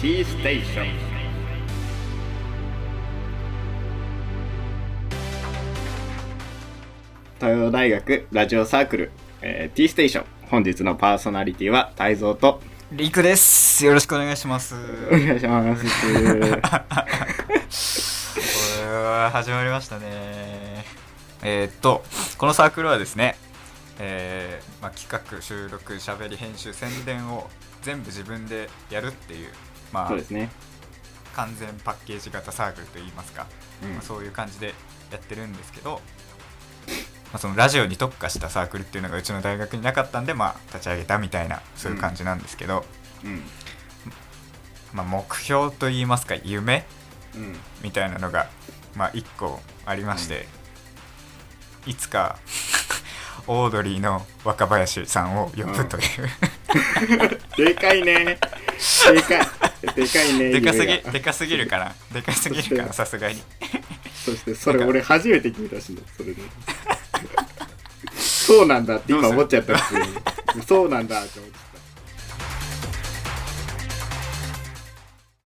T ステーション東洋大学ラジオサークル、えー、T ステーション本日のパーソナリティは泰造とリクです。よろしくお願いします。お願いしますこれは始まりましたね。えーっと、このサークルはですね、えーまあ、企画、収録、しゃべり、編集、宣伝を全部自分でやるっていう、まあそう、ですね、完全パッケージ型サークルといいますか、うん。まあ、そういう感じでやってるんですけど、まあ、そのラジオに特化したサークルっていうのがうちの大学になかったんで、まあ、立ち上げたみたいなそういう感じなんですけど、うん。まあ、目標といいますか夢うん。みたいなのが、まあ、1個ありまして、いつか オードリーの若林さんを呼ぶという、でかいね。でかいでかいねでかすぎでかすぎるかなでかすぎるかなさすがに。そしてそれ俺初めて聞いたしねそれで。そうなんだって今思っちゃった普通にそうなんだって思っちゃっ